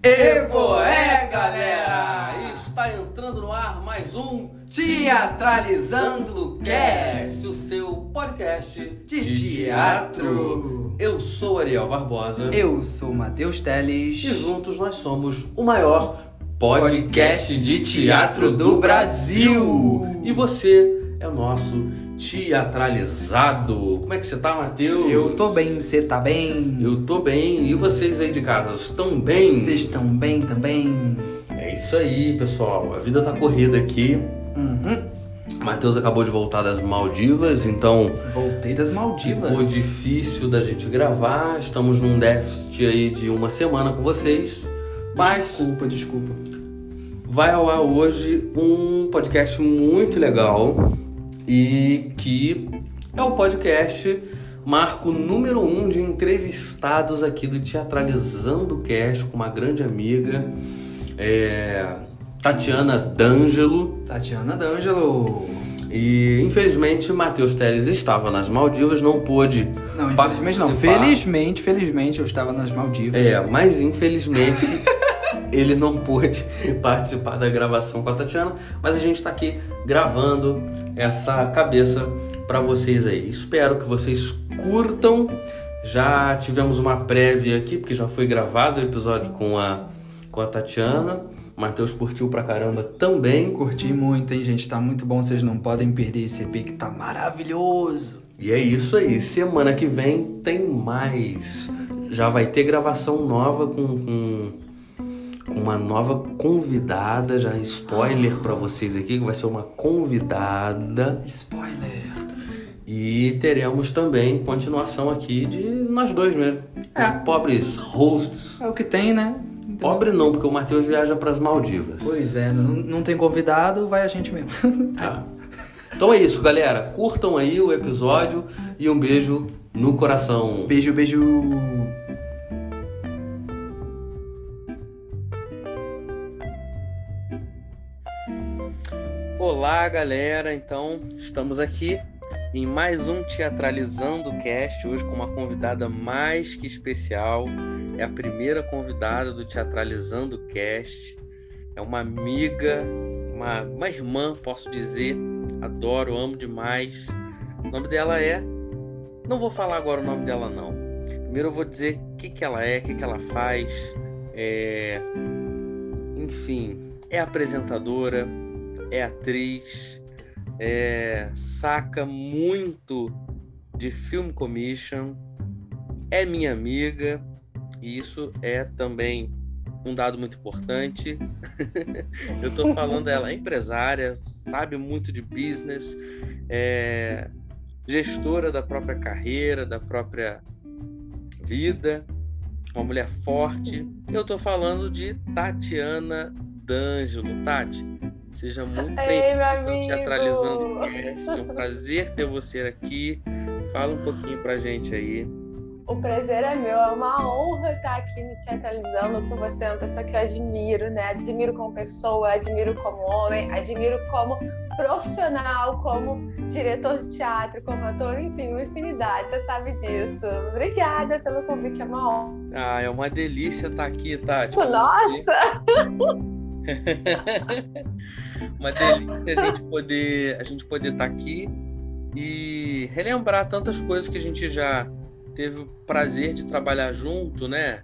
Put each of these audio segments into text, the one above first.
Evo é, galera! Está entrando no ar mais um Teatralizando Cast, o seu podcast de, teatro. Eu sou Ariel Barbosa Eu sou Matheus Teles. e juntos nós somos o maior podcast de teatro do Brasil. E você é o nosso teatralizado. Como é que você tá, Matheus? Eu tô bem, você tá bem? Eu tô bem. E vocês aí de casa estão bem? Vocês estão bem também? É isso aí, pessoal. A vida tá corrida aqui. Uhum. Matheus acabou de voltar das Maldivas, então Voltei das Maldivas. ficou difícil da gente gravar. Estamos num déficit aí de uma semana com vocês. Mas Desculpa, desculpa. vai ao ar hoje um podcast muito legal e que é o podcast marco número um de entrevistados aqui do Teatralizando Cast com uma grande amiga, é, Tatiana D'Angelo. Tatiana D'Angelo. E infelizmente Matheus Teles estava nas Maldivas, não pôde. Não, infelizmente não. Felizmente, felizmente eu estava nas Maldivas. É, mas infelizmente ele não pôde participar da gravação com a Tatiana, mas a gente está aqui gravando essa cabeça para vocês aí. Espero que vocês curtam. Já tivemos uma prévia aqui, porque já foi gravado o episódio com a, com a Tatiana. O Matheus curtiu pra caramba também. Curti muito, hein, gente? Tá muito bom. Vocês não podem perder esse EP que tá maravilhoso. E é isso aí. Semana que vem tem mais. Já vai ter gravação nova com, com uma nova convidada. Já spoiler pra vocês aqui que vai ser uma convidada. Spoiler. E teremos também continuação aqui de nós dois mesmo. Os É. pobres hosts. É o que tem, né? Pobre não, porque o Matheus viaja pras Maldivas. Pois é, não, não tem convidado, vai a gente mesmo. Tá. Então é isso, galera. Curtam aí o episódio e um beijo no coração. beijo, beijo. Olá, galera. Então, estamos aqui em mais um Teatralizando Cast, hoje com uma convidada mais que especial. É a primeira convidada do Teatralizando Cast. É uma amiga, uma, uma irmã, posso dizer. Adoro, amo demais. O nome dela é. Não vou falar agora o nome dela, não. Primeiro eu vou dizer o que, que ela é, o que, que ela faz. É... Enfim, é apresentadora, é atriz, é, saca muito de film commission, é minha amiga, e isso é também um dado muito importante. Eu tô falando ela é empresária, sabe muito de business, é gestora da própria carreira, da própria vida, uma mulher forte. Eu tô falando de Tatiana D'Angelo. Tati, seja muito amigo! Teatralizando o Cast. É um prazer ter você aqui. Fala um pouquinho pra gente aí. O prazer é meu, é uma honra estar aqui no Teatralizando com você, é uma pessoa que eu admiro, né? Admiro como pessoa, admiro como homem, admiro como profissional, como diretor de teatro, como ator, enfim, uma infinidade, você sabe disso. Obrigada pelo convite, é uma honra. Ah, é uma delícia estar aqui, Tati. Nossa! uma delícia a gente poder a gente poder estar aqui e relembrar tantas coisas que a gente já teve o prazer de trabalhar junto, né?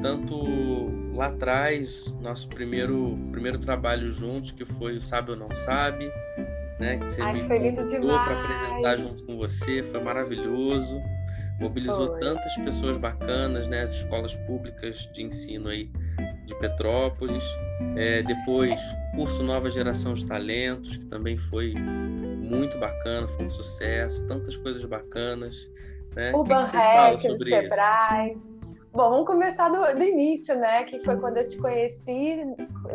Tanto lá atrás, nosso primeiro primeiro trabalho juntos, que foi o Sabe ou Não Sabe, né? Que você Ai, me convidou para apresentar junto com você, foi maravilhoso. Mobilizou Foi. tantas pessoas bacanas, né? As escolas públicas de ensino aí de Petrópolis. É, depois, curso Nova Geração de Talentos, que também foi muito bacana, foi um sucesso, tantas coisas bacanas. Né? O Hack, do sobre isso? Sebrae. Bom, vamos começar do, do início, né? Que foi quando eu te conheci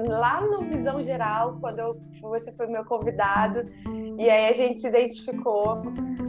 lá no Visão Geral, quando eu- você foi meu convidado. E aí a gente se identificou.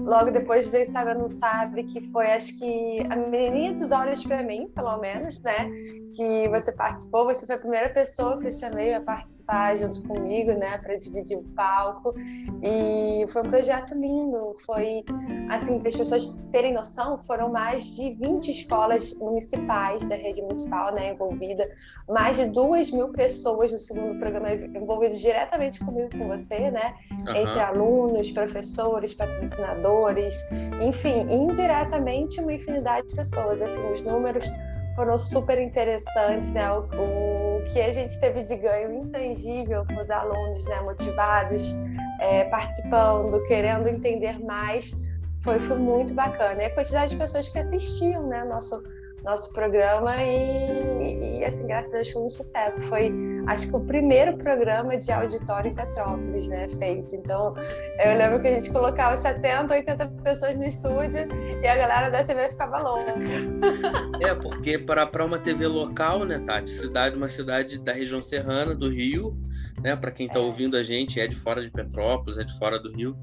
Logo depois veio Sabe Não Sabe, que foi acho que a menininha dos olhos para mim, pelo menos, né? Que você participou. Você foi a primeira pessoa que eu chamei a participar junto comigo, né, para dividir o palco. E foi um projeto lindo. Foi, assim, para as pessoas terem noção, foram mais de 20 escolas municipais da rede municipal, né, envolvida, mais de duas mil pessoas no segundo programa envolvidas diretamente comigo, com você, né, uhum. entre alunos, professores, patrocinadores, enfim, indiretamente uma infinidade de pessoas. Assim, os números foram super interessantes, né? O, o, que a gente teve de ganho intangível com os alunos, né? Motivados, é, participando, querendo entender mais, foi, foi muito bacana. E a quantidade de pessoas que assistiam, né? Nosso nosso programa e, e, assim, graças a Deus foi um sucesso. Foi, acho que o primeiro programa de auditório em Petrópolis, né, feito. Então, eu lembro que a gente colocava 70, 80 pessoas no estúdio e a galera da TV ficava louca. É, porque para uma TV local, né, Tati, cidade, uma cidade da região serrana do Rio, né, para quem está é. ouvindo a gente, é de fora de Petrópolis, é de fora do Rio.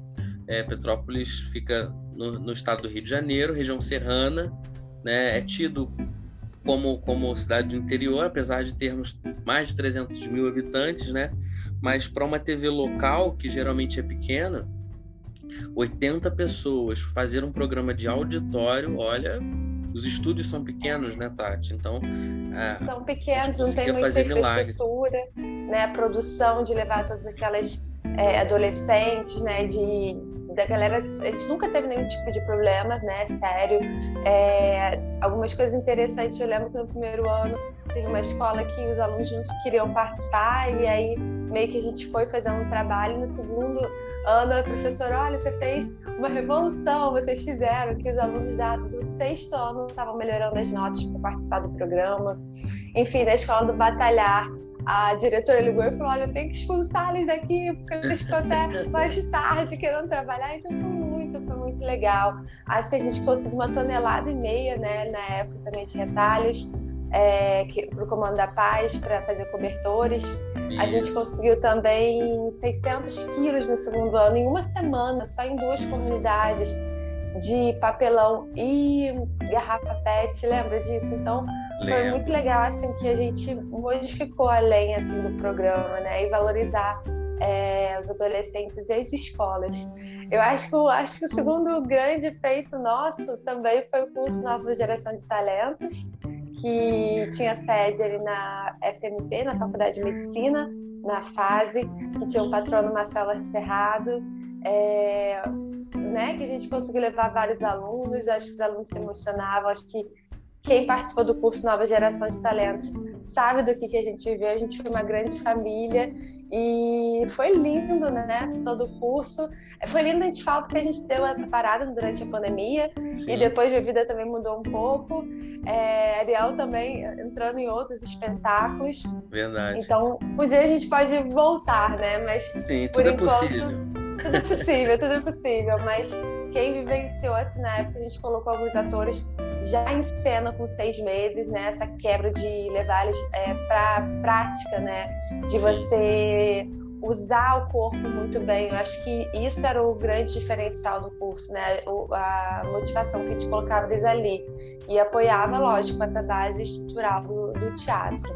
É, Petrópolis fica no, no estado do Rio de Janeiro, região serrana, né, é tido como, como cidade do interior, apesar de termos mais de 300 mil habitantes, né? Mas para uma TV local, que geralmente é pequena, 80 pessoas fazer um programa de auditório, olha, os estúdios são pequenos, né, Tati? Então. É, são pequenos, não tem muita infraestrutura, milagre. né? A produção de levar todas aquelas é, adolescentes, né? De da galera, a gente nunca teve nenhum tipo de problema, né? Sério. É, algumas coisas interessantes, eu lembro que no primeiro ano teve uma escola que os alunos queriam participar e aí meio que a gente foi fazendo um trabalho. No segundo ano, a professora, olha, você fez uma revolução, vocês fizeram, que os alunos da, do sexto ano estavam melhorando as notas para participar do programa. Enfim, da escola do Batalhar, a diretora ligou e falou: Olha, tem que expulsar eles daqui, porque eles ficam até mais tarde querendo trabalhar. Então foi muito, foi muito legal. Assim, a gente conseguiu uma tonelada e meia, né, na época também de retalhos. É, para o Comando da Paz, para fazer cobertores. Isso. A gente conseguiu também 600 quilos no segundo ano, em uma semana, só em duas comunidades, de papelão e garrafa PET, lembra disso? Então, foi muito legal assim que a gente modificou a lenha assim do programa, né? E valorizar é, os adolescentes e as escolas. Eu acho que, acho que o segundo grande feito nosso também foi o curso Nova Geração de Talentos, que tinha sede ali na FMP, na Faculdade de Medicina, na fase, que tinha o patrono Marcelo Cerrado. É, né, que a gente conseguiu levar vários alunos, acho que os alunos se emocionavam, acho que quem participou do curso Nova Geração de Talentos sabe do que, que a gente viveu. A gente foi uma grande família e foi lindo, né? Todo o curso. Foi lindo, a gente fala, porque a gente deu essa parada durante a pandemia Sim. e depois a vida também mudou um pouco. É, Ariel também entrando em outros espetáculos. Verdade. Então, um dia a gente pode voltar, né? Mas Sim, tudo é enquanto, possível. Tudo é possível, tudo é possível. Mas quem vivenciou assim na época, a gente colocou alguns atores já em cena com seis meses, né? Essa quebra de levar eles é, para prática, né? De você usar o corpo muito bem. Eu acho que isso era o grande diferencial do curso, né? O, a motivação que a gente colocava eles ali. E apoiava, lógico, essa base estrutural do, do teatro.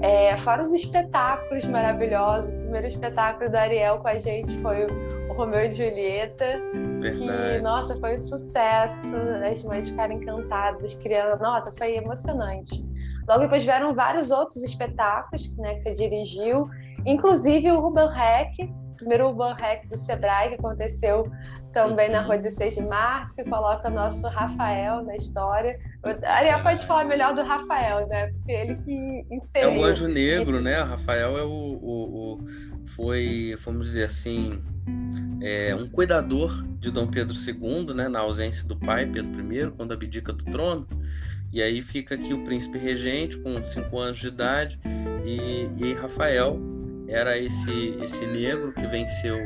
É, fora os espetáculos maravilhosos. O primeiro espetáculo do Ariel com a gente foi o Romeu e Julieta. Verdade. Que, nossa, foi um sucesso. As mães ficaram encantadas, criando. Nossa, foi emocionante. Logo depois vieram vários outros espetáculos né, que você dirigiu, inclusive o Ruben Rec, o primeiro Ruben Rec do Sebrae, que aconteceu também na rua 16 de março, que coloca o nosso Rafael na história. O Ariel pode falar melhor do Rafael, né? Porque ele que inseriu. É o Anjo Negro, né? O Rafael é o, o, o foi, vamos dizer assim, é, um cuidador de Dom Pedro II, né, na ausência do pai, Pedro I, quando abdica do trono. E aí fica aqui o príncipe regente com cinco anos de idade e, e Rafael era esse esse negro que venceu,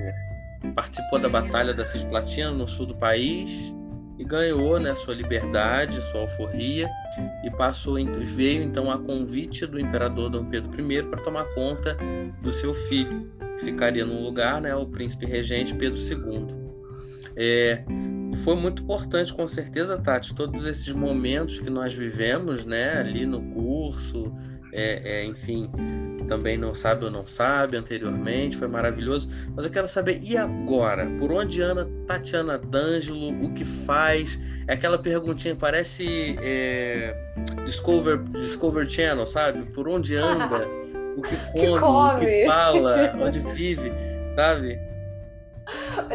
participou da batalha da Cisplatina no sul do país e ganhou né, sua liberdade, sua alforria e passou veio então a convite do imperador Dom Pedro I para tomar conta do seu filho, ficaria no lugar, né, o príncipe regente Pedro II. É, foi muito importante, com certeza, Tati, todos esses momentos que nós vivemos, né, ali no curso, é, é, enfim, também não sabe ou não sabe anteriormente, foi maravilhoso. Mas eu quero saber, e agora? Por onde anda Tatiana D'Angelo? O que faz? É aquela perguntinha, parece é, Discover, Discover Channel, sabe? Por onde anda? O que come, que come. o que fala, onde vive, sabe?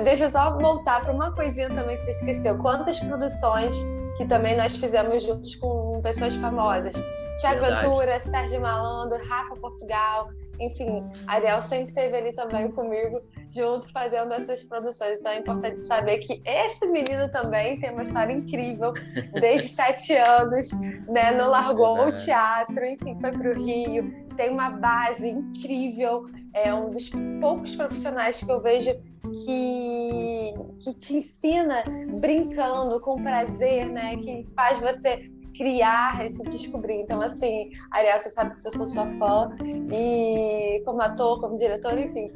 Deixa eu só voltar para uma coisinha também que você esqueceu. Quantas produções que também nós fizemos juntos com pessoas famosas? Tiago Ventura, Sérgio Malandro, Rafa Portugal, enfim, a Ariel sempre esteve ali também comigo, junto, fazendo essas produções. Então é importante saber que esse menino também tem uma história incrível, desde sete anos, né? Não largou o teatro, enfim, foi para o Rio, tem uma base incrível, é um dos poucos profissionais que eu vejo que, que te ensina brincando, com prazer, né? Que faz você criar e se descobrir. Então, assim, Ariel, você sabe que eu sou sua fã, e como ator, como diretor, enfim,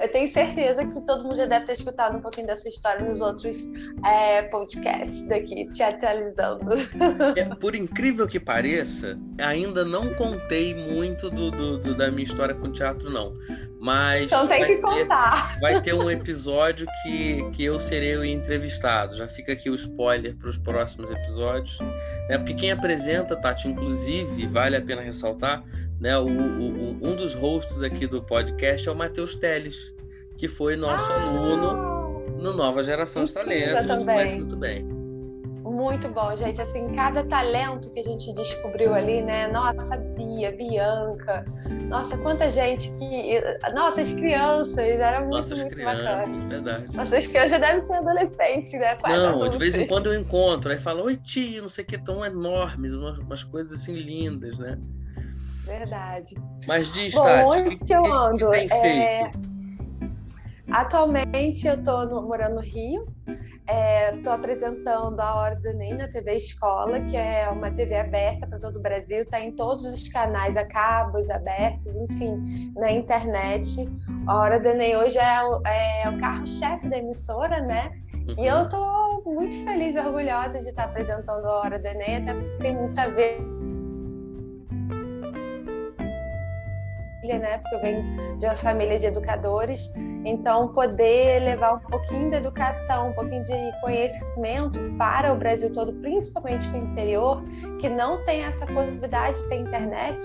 eu tenho certeza que todo mundo já deve ter escutado um pouquinho dessa história nos outros é, podcasts daqui, teatralizando. É, por incrível que pareça, ainda não contei muito do, do, do, da minha história com teatro, não. Mas. Então tem que contar. Ter, vai ter um episódio que, que eu serei o entrevistado. Já fica aqui o spoiler para os próximos episódios. Né? Porque quem apresenta, Tati, inclusive, vale a pena ressaltar, né? O, o, um dos hosts aqui do podcast é o Matheus Teles, que foi nosso ah, aluno no Nova Geração de Talentos. Também. muito bem. Muito bom, gente. Assim, cada talento que a gente descobriu ali, né? Nossa, Bia, Bianca. Nossa, quanta gente que. Nossas crianças, era muito, Nossas muito crianças, bacana. Verdade. Nossas crianças devem ser adolescentes, né? Quase não, adultos. de vez em quando eu encontro. Aí fala, oi tio, não sei o que, tão enormes, umas, umas coisas assim lindas, né? Verdade. Mas diz, Bom, Tati, onde que, que eu ando? Que é... Atualmente eu estou morando no Rio. Estou é, apresentando a Hora do Enem na TV Escola, que é uma TV aberta para todo o Brasil, está em todos os canais a cabos abertos, enfim, na internet. A Hora do Enem hoje é o, é o carro-chefe da emissora, né? Uhum. E eu estou muito feliz e orgulhosa de estar apresentando a Hora do Enem, até porque tem muito a ver né? Porque eu venho de uma família de educadores, então poder levar um pouquinho da educação, um pouquinho de conhecimento para o Brasil todo, principalmente para o interior, que não tem essa possibilidade de ter internet,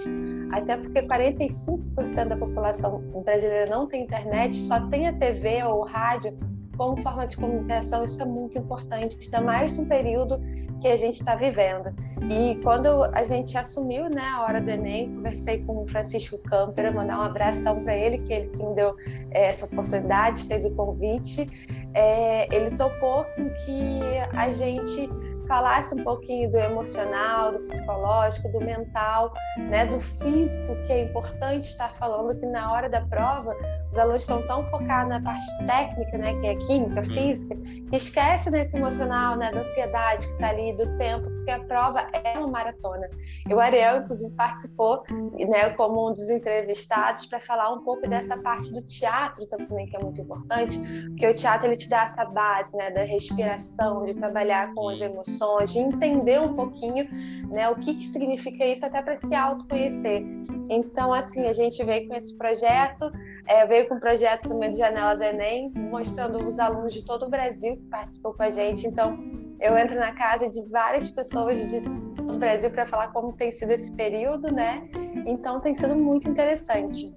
até porque 45% da população brasileira não tem internet, só tem a TV ou o rádio como forma de comunicação, isso é muito importante, ainda mais num período que a gente está vivendo. E quando a gente assumiu né, a hora do Enem, conversei com o Francisco Camper, mandar um abração para ele, que ele que me deu é, essa oportunidade, fez o convite. É, ele topou com que a gente falasse um pouquinho do emocional, do psicológico, do mental, né, do físico, que é importante estar falando que na hora da prova os alunos estão tão focados na parte técnica, né, que é química, física, que esquece desse emocional, né, da ansiedade que está ali, do tempo, porque a prova é uma maratona. E o Ariel, inclusive, participou, né, como um dos entrevistados para falar um pouco dessa parte do teatro também, que é muito importante, porque o teatro ele te dá essa base, né, da respiração, de trabalhar com as emoções emoções, de entender um pouquinho né, o que, que significa isso até para se autoconhecer. Então, assim, a gente veio com esse projeto, é, veio com o projeto também do Janela do Enem, mostrando os alunos de todo o Brasil que participou com a gente. Então, eu entro na casa de várias pessoas de todo o Brasil para falar como tem sido esse período, né? Então, tem sido muito interessante.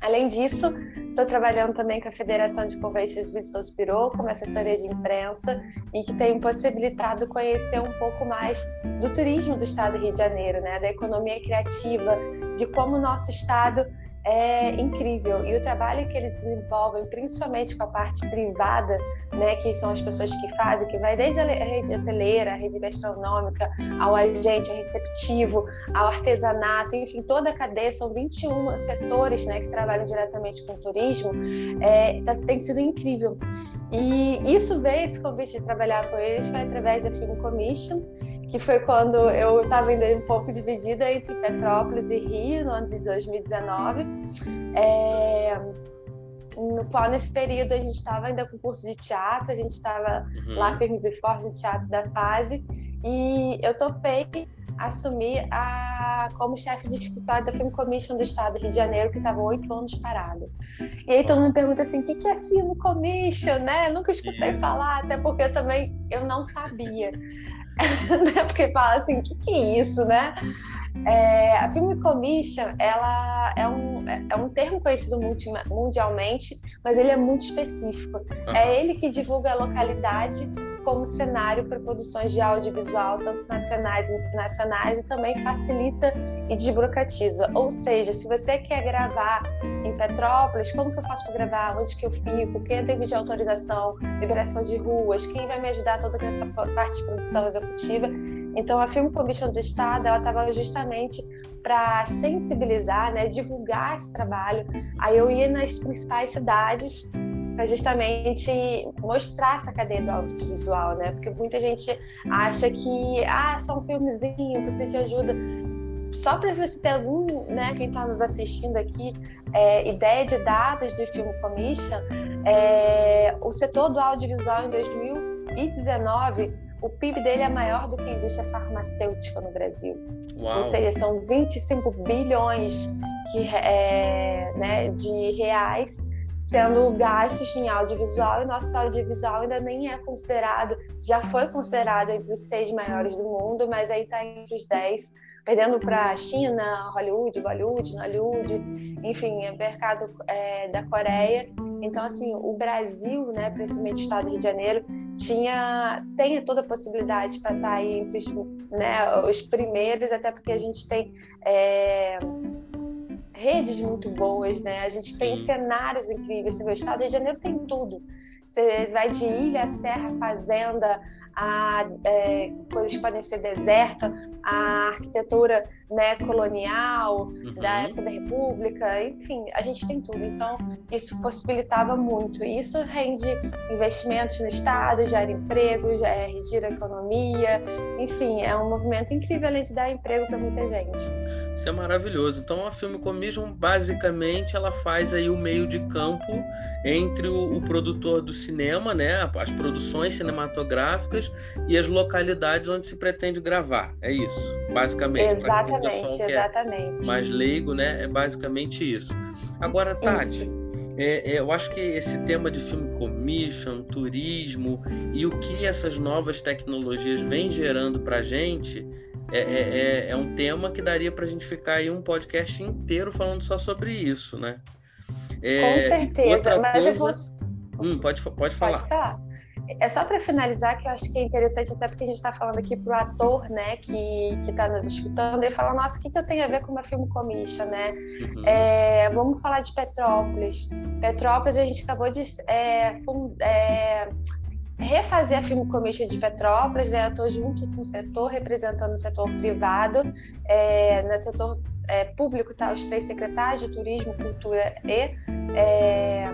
Além disso, estou trabalhando também com a Federação de Convenções Vistos Pirou, como assessoria de imprensa, e que tem possibilitado conhecer um pouco mais do turismo do estado do Rio de Janeiro, né? da economia criativa, de como o nosso estado é incrível. E o trabalho que eles desenvolvem, principalmente com a parte privada, né, que são as pessoas que fazem, que vai desde a rede hoteleira, a rede gastronômica, ao agente receptivo, ao artesanato, enfim, toda a cadeia, são 21 setores né, que trabalham diretamente com o turismo, é, tá, tem sido incrível. E isso veio, esse convite de trabalhar com eles, foi através da Film Commission, que foi quando eu estava ainda um pouco dividida entre Petrópolis e Rio, no ano de 2019. É... no qual nesse período a gente estava ainda com curso de teatro, a gente estava uhum. lá firmes e fortes no teatro da fase, e eu topei assumir a, como chefe de escritório da Film Commission do Estado do Rio de Janeiro, que estava oito anos parado. E aí todo mundo pergunta assim, o que, que é Film Commission, né? Eu nunca escutei falar, até porque eu também eu não sabia. né? Porque fala assim, o que, que é isso, né? É, a Film Commission, ela é um, é um termo conhecido mundialmente, mas ele é muito específico. Uhum. É ele que divulga a localidade como cenário para produções de audiovisual, tanto nacionais e internacionais, e também facilita e desburocratiza. Ou seja, se você quer gravar em Petrópolis, como que eu faço para gravar? Onde que eu fico? Quem tem de autorização? Liberação de ruas? Quem vai me ajudar toda essa parte de produção executiva? Então, a Film Commission do Estado, ela estava justamente para sensibilizar, né, divulgar esse trabalho. Aí eu ia nas principais cidades para justamente mostrar essa cadeia do audiovisual, né? Porque muita gente acha que ah, só um filmezinho, você te ajuda. Só para você ter algum, né, quem está nos assistindo aqui, é, ideia de dados do Film Commission, é, o setor do audiovisual em 2019 o PIB dele é maior do que a indústria farmacêutica no Brasil. Uau. Ou seja, são 25 bilhões que, é, né, de reais sendo gastos em audiovisual, e nosso audiovisual ainda nem é considerado, já foi considerado entre os seis maiores do mundo, mas aí está entre os dez, perdendo para China, Hollywood, Bollywood, Hollywood, enfim, é mercado é, da Coreia. Então, assim, o Brasil, né, principalmente o estado do Rio de Janeiro, tinha, tem toda a possibilidade para estar tá aí entre os, né, os primeiros, até porque a gente tem é, redes muito boas, né? A gente tem cenários incríveis. Você vê, o estado de Janeiro tem tudo. Você vai de ilha, serra, fazenda, a é, coisas que podem ser deserta, a arquitetura né, colonial uhum. da época da República, enfim, a gente tem tudo. Então, isso possibilitava muito. Isso rende investimentos no Estado, gera empregos, é, gira economia, enfim, é um movimento incrível além de dar emprego para muita gente. Isso é maravilhoso. Então, a Film Commission, basicamente, ela faz aí o meio de campo entre o, o produtor do cinema, né, as produções cinematográficas e as localidades onde se pretende gravar. É isso, basicamente. Exatamente Exatamente, é exatamente. É mais leigo, né? É basicamente isso. Agora, Tati, é, é, eu acho que esse tema de film commission, turismo e o que essas novas tecnologias vêm gerando para a gente é, é, é, é, um tema que daria para a gente ficar aí um podcast inteiro falando só sobre isso, né? É, Com certeza, mas coisa... eu vou... Hum, pode, pode falar. Pode falar é só para finalizar que eu acho que é interessante, até porque a gente está falando aqui para o ator, né, que está nos escutando, ele fala, nossa, o que, que eu tenho a ver com uma filme commission, né? Uhum. É, vamos falar de Petrópolis. Petrópolis, a gente acabou de é, fund, é, refazer a filme commission de Petrópolis, né? Eu estou junto com o setor, representando o setor privado, é, no setor é, público tá os três secretários de Turismo, Cultura e é,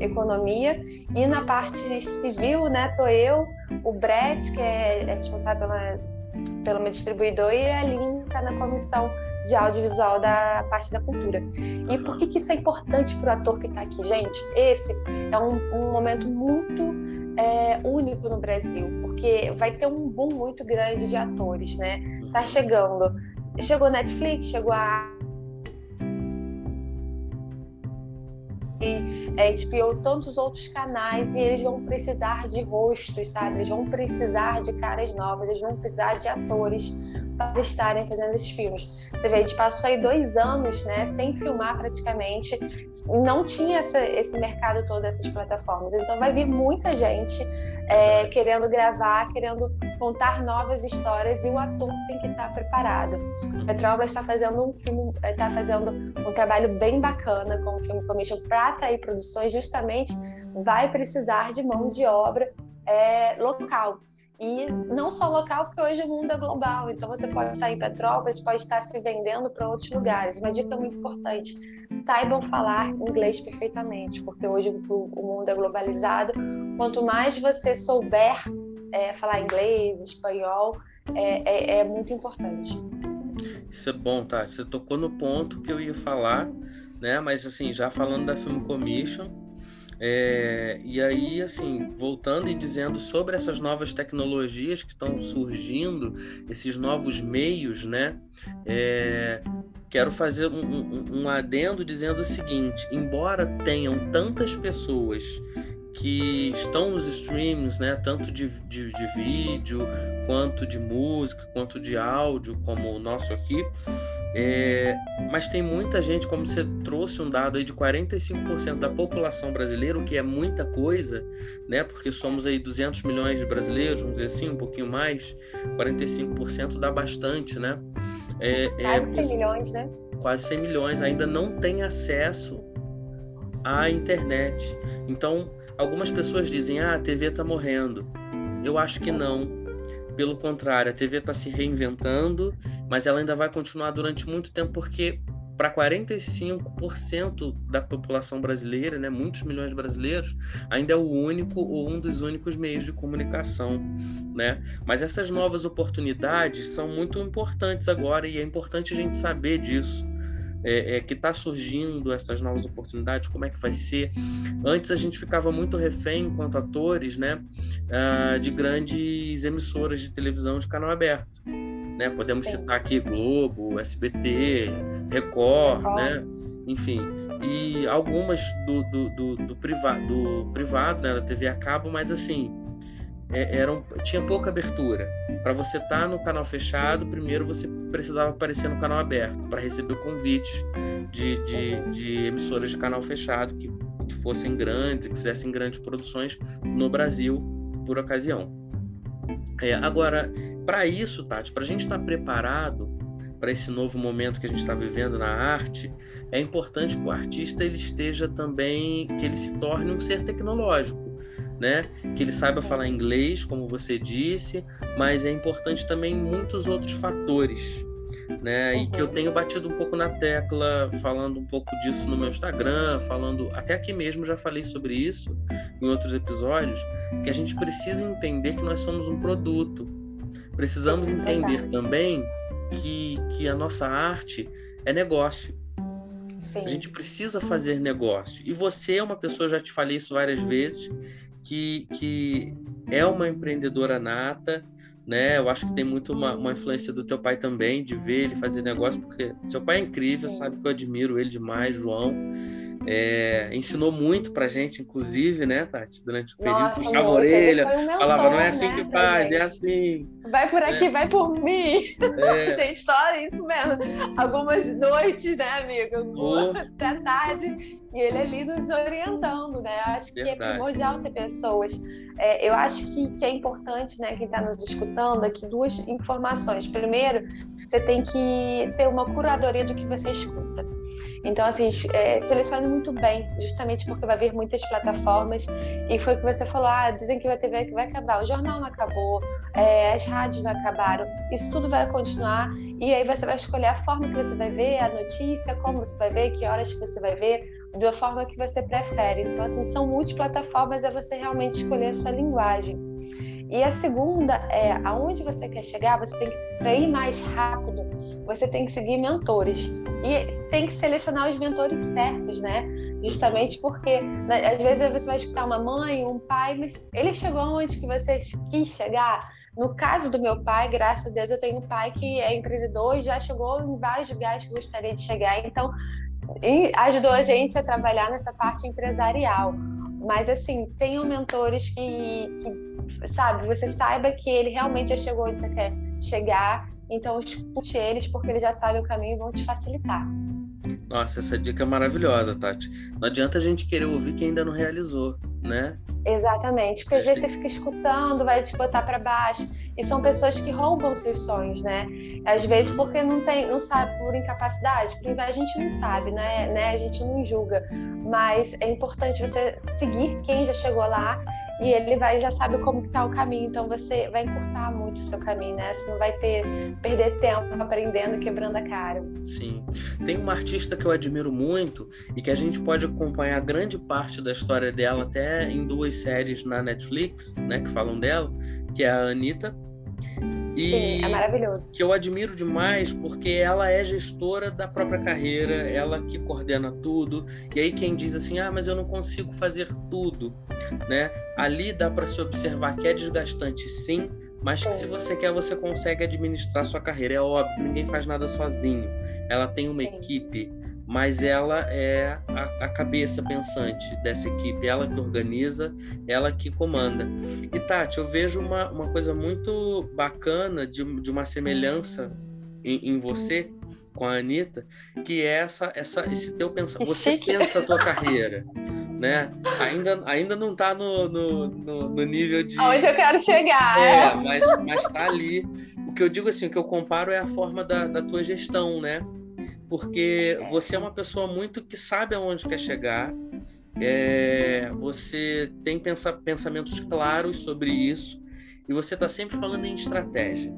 Economia. E na parte civil, né, tô eu, o Brett, que é, é responsável pela, minha distribuidora, e a Aline está na comissão de audiovisual da parte da cultura. E por que, que isso é importante para o ator que está aqui? Gente, esse é um, um momento muito é, único no Brasil, porque vai ter um boom muito grande de atores, né? Tá chegando chegou Netflix, chegou a é, HBO, tantos outros canais, e eles vão precisar de rostos, sabe? Eles vão precisar de caras novas, eles vão precisar de atores para estarem fazendo esses filmes. Você vê, a gente passou aí dois anos, né, sem filmar praticamente, não tinha essa, esse mercado todo dessas plataformas. Então vai vir muita gente é, querendo gravar, querendo contar novas histórias e o ator tem que estar preparado. Petrobras está fazendo um filme, está fazendo um trabalho bem bacana com o filme Commission para atrair produções, justamente vai precisar de mão de obra é, local. E não só local, porque hoje o mundo é global. Então você pode estar em Petrópolis, pode estar se vendendo para outros lugares. Uma dica muito importante: saibam falar inglês perfeitamente, porque hoje o mundo é globalizado. Quanto mais você souber é, falar inglês, espanhol, é, é, é muito importante. Isso é bom, tá? Você tocou no ponto que eu ia falar, né? Mas assim, já falando da Film Commission, É, e aí, assim, voltando e dizendo sobre essas novas tecnologias que estão surgindo, esses novos meios, né? É, quero fazer um, um, um adendo dizendo o seguinte: embora tenham tantas pessoas que estão nos streams, né, tanto de, de, de, vídeo, quanto de música, quanto de áudio, como o nosso aqui. É, mas tem muita gente, como você trouxe um dado aí de 45% da população brasileira, o que é muita coisa, né? Porque somos aí 200 milhões de brasileiros, vamos dizer assim, um pouquinho mais. 45% dá bastante, né? É, é quase 100 milhões, né? Quase 100 milhões ainda não tem acesso à internet. Então, Algumas pessoas dizem: ah, a TV está morrendo. Eu acho que não. Pelo contrário, a TV está se reinventando, mas ela ainda vai continuar durante muito tempo porque para 45% da população brasileira, né, muitos milhões de brasileiros, ainda é o único ou um dos únicos meios de comunicação, né? Mas essas novas oportunidades são muito importantes agora e é importante a gente saber disso é, é, que está surgindo essas novas oportunidades, como é que vai ser. Antes a gente ficava muito refém, enquanto atores, né, uh, de grandes emissoras de televisão de canal aberto. Né? Podemos citar aqui Globo, SBT, Record, Record. né? enfim. E algumas do, do, do, do, priva do privado, né, da TV a cabo, mas assim, é, tinha pouca abertura. Para você estar tá no canal fechado, primeiro você precisava aparecer no canal aberto para receber convites de, de, de, emissoras de canal fechado que, que fossem grandes, que fizessem grandes produções no Brasil por ocasião. É, agora, para isso, Tati, para a gente estar tá preparado para esse novo momento que a gente está vivendo na arte, é importante que o artista ele esteja também, que ele se torne um ser tecnológico né? Que ele saiba falar inglês, como você disse, mas é importante também muitos outros fatores, né? E que eu tenho batido um pouco na tecla, falando um pouco disso no meu Instagram, falando até aqui mesmo já falei sobre isso em outros episódios, que a gente precisa entender que nós somos um produto. Precisamos entender também que, que a nossa arte é negócio. Sim. A gente precisa fazer negócio. E você é uma pessoa, já te falei isso várias vezes, que, que é uma empreendedora nata, né? Eu acho que tem muito uma, uma, influência do teu pai também, de ver ele fazer negócio, porque seu pai é incrível, sabe que eu admiro ele demais, João. É, ensinou muito pra gente, inclusive, né, Tati? Durante o período, Nossa, puxava a orelha, falava, não é assim né, que faz, é assim. Vai por aqui, é. vai por mim. É. gente, só isso mesmo. Algumas noites, né, amigo? Oh. Até tarde. E ele ali nos orientando, né? Acho Verdade. que é primordial ter pessoas. É, eu acho que, que é importante, né, quem está nos escutando aqui, duas informações. Primeiro, você tem que ter uma curadoria do que você escuta. Então, assim, é, selecione muito bem, justamente porque vai vir muitas plataformas. E foi o que você falou: ah, dizem que a TV vai acabar, o jornal não acabou, é, as rádios não acabaram, isso tudo vai continuar. E aí você vai escolher a forma que você vai ver, a notícia, como você vai ver, que horas que você vai ver, da forma que você prefere. Então, assim, são multiplataformas, é você realmente escolher a sua linguagem. E a segunda é aonde você quer chegar, você tem que, para ir mais rápido, você tem que seguir mentores. E tem que selecionar os mentores certos, né? Justamente porque né, às vezes você vai escutar uma mãe, um pai, mas ele chegou onde que você quis chegar. No caso do meu pai, graças a Deus, eu tenho um pai que é empreendedor e já chegou em vários lugares que gostaria de chegar. Então, ajudou a gente a trabalhar nessa parte empresarial. Mas, assim, tenham mentores que, que, sabe, você saiba que ele realmente já chegou onde você quer chegar então escute eles porque eles já sabem o caminho e vão te facilitar. Nossa, essa dica é maravilhosa, Tati. Não adianta a gente querer ouvir quem ainda não realizou, né? Exatamente, porque às vezes você fica escutando, vai te botar para baixo. E são pessoas que roubam seus sonhos, né? Às vezes porque não tem, não sabe por incapacidade, porque a gente não sabe, né? né? A gente não julga. Mas é importante você seguir quem já chegou lá e ele vai já sabe como está o caminho, então você vai encurtar muito o seu caminho, né? Você não vai ter perder tempo aprendendo, quebrando a cara. Sim. Tem uma artista que eu admiro muito e que a gente pode acompanhar grande parte da história dela até em duas séries na Netflix, né, que falam dela, que é a Anitta. E Sim, é maravilhoso. Que eu admiro demais porque ela é gestora da própria carreira, ela que coordena tudo. E aí quem diz assim: "Ah, mas eu não consigo fazer tudo", né? Ali dá para se observar que é desgastante, sim, mas que se você quer, você consegue administrar sua carreira. É óbvio, ninguém faz nada sozinho. Ela tem uma equipe mas ela é a, a, cabeça pensante dessa equipe, ela que organiza, ela que comanda. E Tati, eu vejo uma, uma coisa muito bacana de, de uma semelhança em, em você com a Anitta, que é essa, essa, esse teu pensamento. Você pensa a tua carreira. Né? Ainda, ainda não está no, no, no, no, nível de. Onde eu quero chegar. É, mas, mas tá ali. O que eu digo assim, o que eu comparo é a forma da, da tua gestão, né? Porque você é uma pessoa muito que sabe aonde quer chegar, é, você tem pensa, pensamentos claros sobre isso e você está sempre falando em estratégia.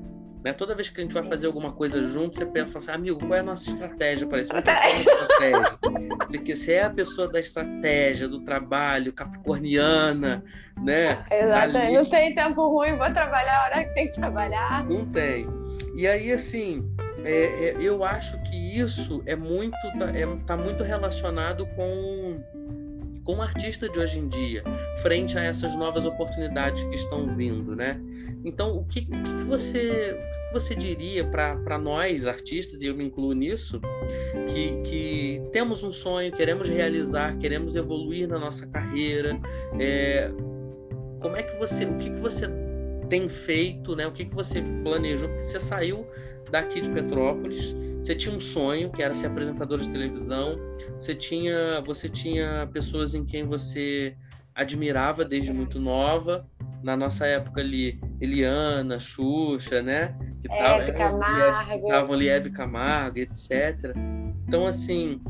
Né? Toda vez que a gente vai fazer alguma coisa junto, você pensa assim, amigo, qual é a nossa estratégia para isso? estratégia. Porque você é a pessoa da estratégia, do trabalho, capricorniana, né? Exatamente. Não tem tempo ruim, vou trabalhar a hora que tem que trabalhar. Não tem. E aí, assim, é, é, eu acho que isso é muito tá, é, tá muito relacionado com com o artista de hoje em dia, frente a essas novas oportunidades que estão vindo, né? Então, o que, que você o que você diria para nós artistas e eu me incluo nisso, que, que temos um sonho, queremos realizar, queremos evoluir na nossa carreira, é, como é que você, o que, que você tem feito, né? O que, que você planejou? Porque você saiu daqui de Petrópolis. Você tinha um sonho, que era ser apresentador de televisão. Você tinha, você tinha pessoas em quem você admirava desde muito nova. Na nossa época ali, Eliana, Xuxa, né? Que Hebe Camargo. Estavam ali Hebe Camargo, etc. Então, assim,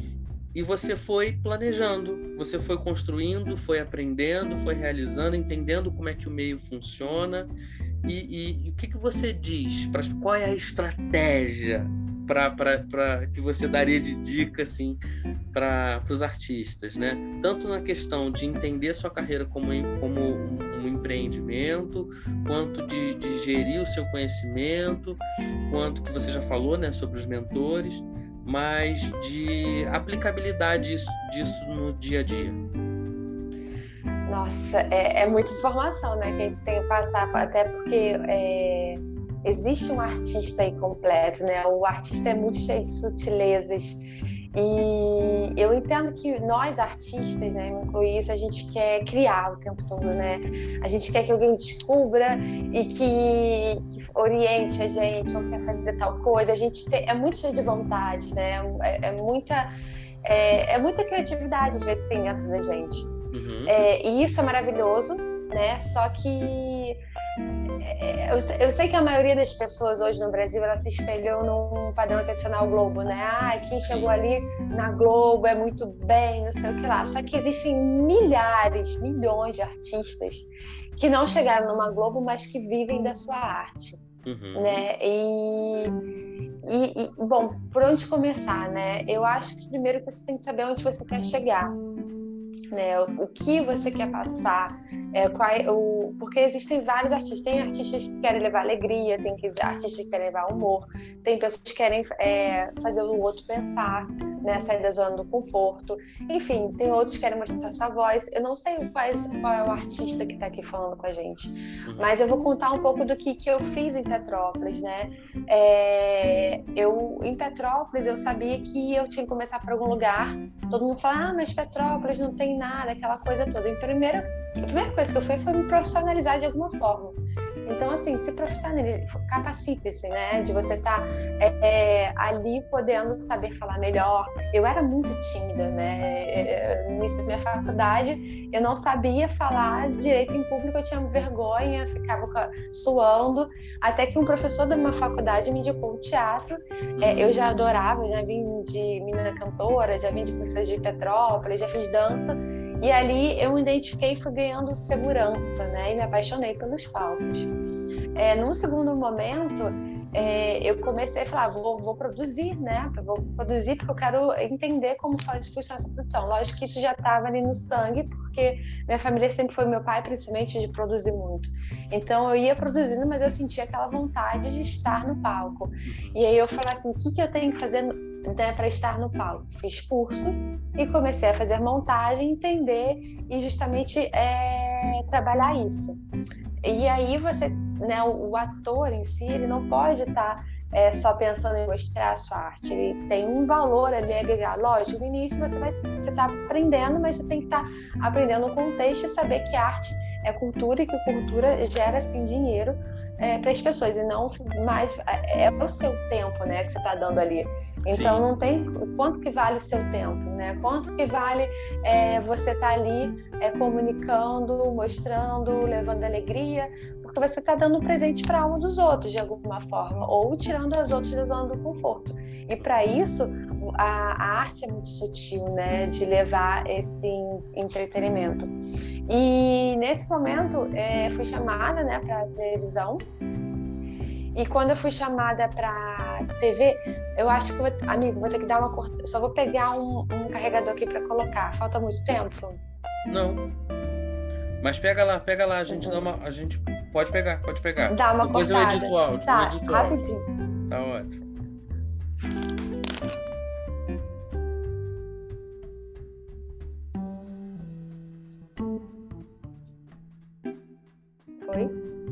e você foi planejando, você foi construindo, foi aprendendo, foi realizando, entendendo como é que o meio funciona e, e, e o que, que você diz? Pra, qual é a estratégia para que você daria de dica assim para os artistas, né? Tanto na questão de entender sua carreira como, como um, um empreendimento, quanto de, de, gerir o seu conhecimento, quanto que você já falou, né, sobre os mentores, mas de aplicabilidade disso, disso no dia a dia. Nossa, é, é, muita informação, né, que a gente tem que passar, até porque é, existe um artista aí completo, né? O artista é muito cheio de sutilezas. E eu entendo que nós artistas, né, me incluir isso, a gente quer criar o tempo todo, né? A gente quer que alguém descubra e que, que oriente a gente, ou quer fazer tal coisa. A gente tem, é muito cheio de vontade, né? É, é muita é, é, muita criatividade às vezes tem dentro da gente. Uhum. É, e isso é maravilhoso, né? Só que eu, eu, sei que a maioria das pessoas hoje no Brasil ela se espelhou num padrão tradicional Globo, né? Ah, quem chegou ali na Globo é muito bem, não sei o que lá. Só que existem milhares, milhões de artistas que não chegaram numa Globo, mas que vivem da sua arte, uhum. né? E, e, e, bom, por onde começar, né? Eu acho que primeiro você tem que saber onde você quer chegar né? O, que você quer passar, é, qual, é o, porque existem vários artistas. Tem artistas que querem levar alegria, tem artistas que querem levar humor, tem pessoas que querem é, fazer o outro pensar, né? Sair da zona do conforto. Enfim, tem outros que querem mostrar sua voz. Eu não sei quais, qual é o artista que está aqui falando com a gente, uhum. mas eu vou contar um pouco do que, que eu fiz em Petrópolis, né? É, eu em Petrópolis eu sabia que eu tinha que começar por algum lugar. Todo mundo fala, ah, mas Petrópolis não tem nada, aquela coisa toda. E primeiro, a primeira coisa que eu fiz foi me profissionalizar de alguma forma. Então, assim, se profissionalize, capacite-se, né? De você estar tá, é, é, ali podendo saber falar melhor. Eu era muito tímida, né? É, no início da minha faculdade, eu não sabia falar direito em público, eu tinha vergonha, ficava suando. Até que um professor da minha faculdade me indicou o teatro. É, eu já adorava, já vim de menina cantora, já vim de Princesa de Petrópolis, já fiz dança. E ali eu me identifiquei e fui ganhando segurança, né? E me apaixonei pelos palcos. É, num segundo momento, é, eu comecei a falar, vou, vou, produzir, né? Vou produzir porque eu quero entender como funciona essa produção. Lógico que isso já estava ali no sangue, porque minha família sempre foi meu pai, principalmente, de produzir muito. Então eu ia produzindo, mas eu sentia aquela vontade de estar no palco. E aí eu falei assim, o que, que eu tenho que fazer né, para estar no palco? Fiz curso e comecei a fazer montagem, entender e justamente é, trabalhar isso. E aí você, né, o, ator em si, ele não pode estar tá, é, só pensando em mostrar a sua arte. Ele tem um valor ali agregado. Lógico, no início você vai você tá aprendendo, mas você tem que estar tá aprendendo o contexto e saber que arte é cultura e que cultura gera assim dinheiro é, para as pessoas e não mais é, é o seu tempo, né, que você está dando ali. Então Sim. não tem quanto que vale o seu tempo, né? Quanto que vale é, você estar tá ali é, comunicando, mostrando, levando alegria, porque você está dando um presente para um dos outros de alguma forma, ou tirando as outras da zona do conforto. E para isso a, a, arte é muito sutil, né? De levar esse entretenimento. E nesse momento é, fui chamada, né, para televisão. E quando eu fui chamada para TV, eu acho que, vou, amigo, vou ter que dar uma corta. Só vou pegar um, um carregador aqui para colocar. Falta muito tempo? Não. Mas pega lá, pega lá. A gente uhum. dá uma. A gente pode pegar, pode pegar. Dá uma Depois cortada. eu edito o áudio. Tá, edito rapidinho. Áudio. Tá ótimo. Foi?